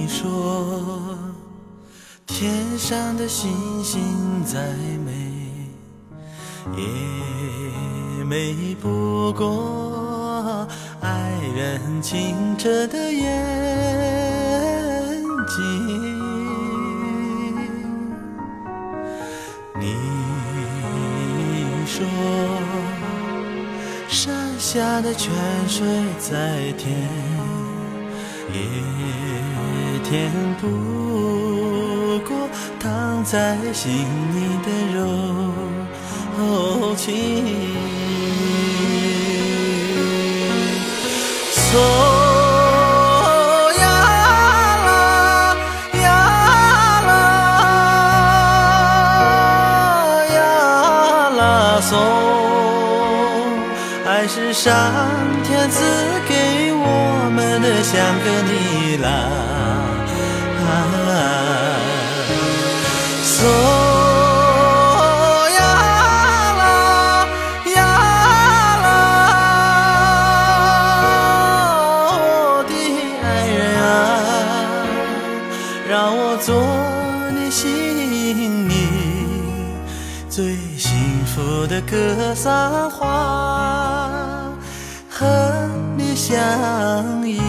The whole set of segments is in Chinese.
你说天上的星星再美，也美不过爱人清澈的眼睛。你说，山下的泉水再甜，也天不过躺在心里的柔情，送呀啦呀啦呀啦送，爱是上天赐给我们的香格里拉。啊，梭呀啦呀啦，我的爱人啊，让我做你心里最幸福的格桑花，和你相依。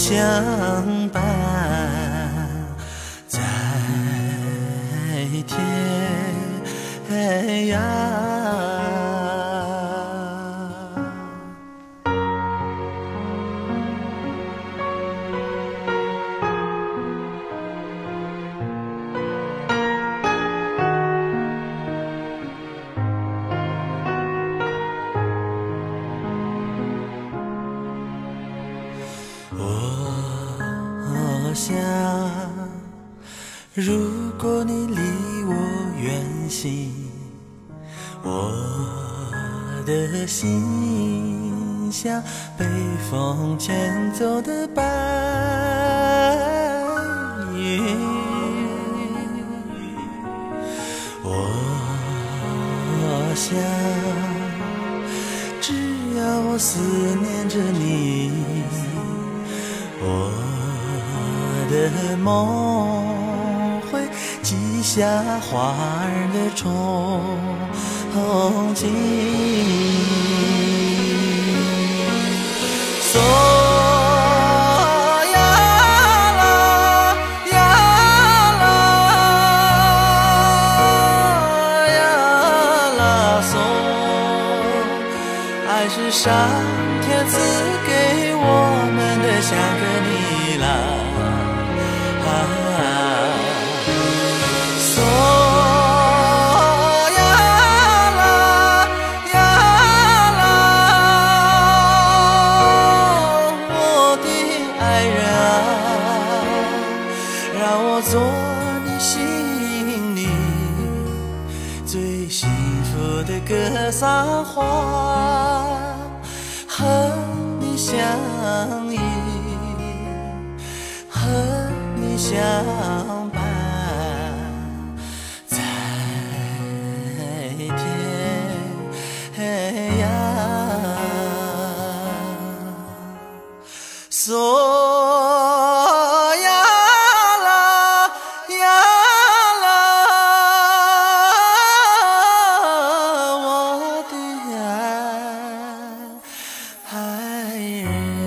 相伴，在天涯。我想，如果你离我远行，我的心像被风牵走的白云。我想，只要我思念着你，我。的梦会记下花儿的憧憬。还是上天赐给我们的，像个你啦。我的格桑花和你相依和你相伴在天 음